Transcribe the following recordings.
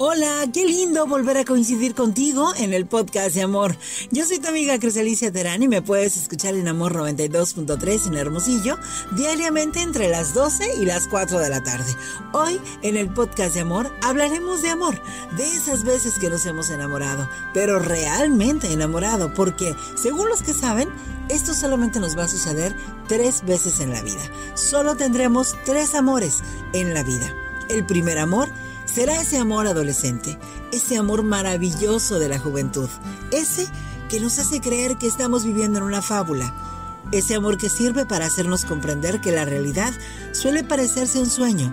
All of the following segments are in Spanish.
Hola, qué lindo volver a coincidir contigo en el podcast de amor. Yo soy tu amiga Cruz Terán y me puedes escuchar en Amor 92.3 en Hermosillo diariamente entre las 12 y las 4 de la tarde. Hoy en el podcast de amor hablaremos de amor, de esas veces que nos hemos enamorado, pero realmente enamorado, porque según los que saben, esto solamente nos va a suceder tres veces en la vida. Solo tendremos tres amores en la vida. El primer amor será ese amor adolescente, ese amor maravilloso de la juventud, ese que nos hace creer que estamos viviendo en una fábula, ese amor que sirve para hacernos comprender que la realidad suele parecerse un sueño.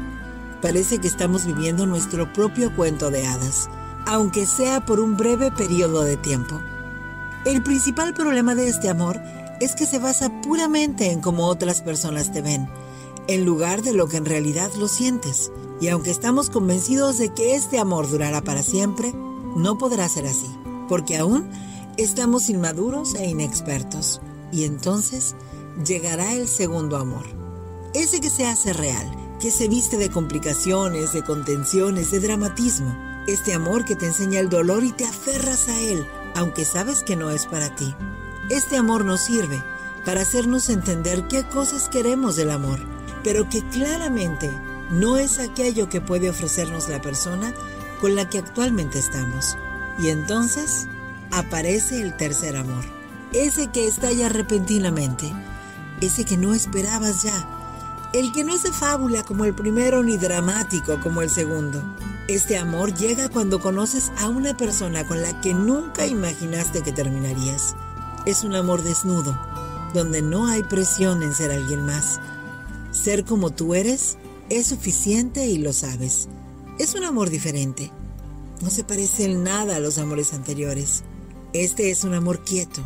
Parece que estamos viviendo nuestro propio cuento de hadas, aunque sea por un breve periodo de tiempo. El principal problema de este amor es que se basa puramente en cómo otras personas te ven, en lugar de lo que en realidad lo sientes. Y aunque estamos convencidos de que este amor durará para siempre, no podrá ser así, porque aún estamos inmaduros e inexpertos. Y entonces llegará el segundo amor, ese que se hace real, que se viste de complicaciones, de contenciones, de dramatismo. Este amor que te enseña el dolor y te aferras a él, aunque sabes que no es para ti. Este amor nos sirve para hacernos entender qué cosas queremos del amor, pero que claramente no es aquello que puede ofrecernos la persona con la que actualmente estamos. Y entonces aparece el tercer amor, ese que estalla repentinamente, ese que no esperabas ya, el que no es de fábula como el primero ni dramático como el segundo. Este amor llega cuando conoces a una persona con la que nunca imaginaste que terminarías. Es un amor desnudo, donde no hay presión en ser alguien más. Ser como tú eres es suficiente y lo sabes. Es un amor diferente. No se parece en nada a los amores anteriores. Este es un amor quieto,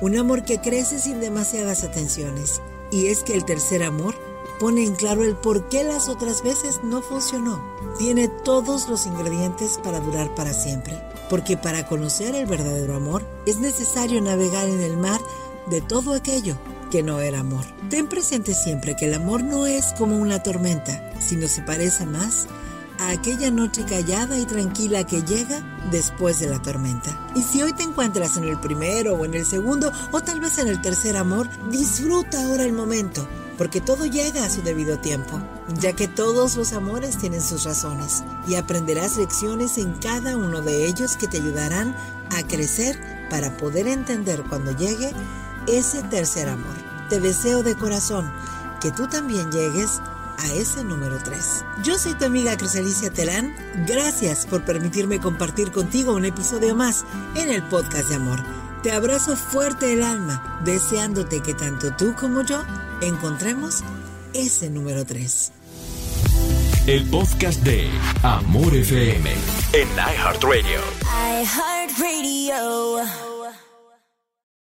un amor que crece sin demasiadas atenciones. Y es que el tercer amor pone en claro el por qué las otras veces no funcionó. Tiene todos los ingredientes para durar para siempre. Porque para conocer el verdadero amor es necesario navegar en el mar de todo aquello que no era amor. Ten presente siempre que el amor no es como una tormenta, sino se parece más a aquella noche callada y tranquila que llega después de la tormenta. Y si hoy te encuentras en el primero o en el segundo o tal vez en el tercer amor, disfruta ahora el momento, porque todo llega a su debido tiempo, ya que todos los amores tienen sus razones y aprenderás lecciones en cada uno de ellos que te ayudarán a crecer para poder entender cuando llegue ese tercer amor. Te deseo de corazón que tú también llegues a ese número 3. Yo soy tu amiga Cruzalicia Terán. Gracias por permitirme compartir contigo un episodio más en el podcast de amor. Te abrazo fuerte el alma, deseándote que tanto tú como yo encontremos ese número 3. El podcast de Amor FM en iHeartRadio. iHeartRadio.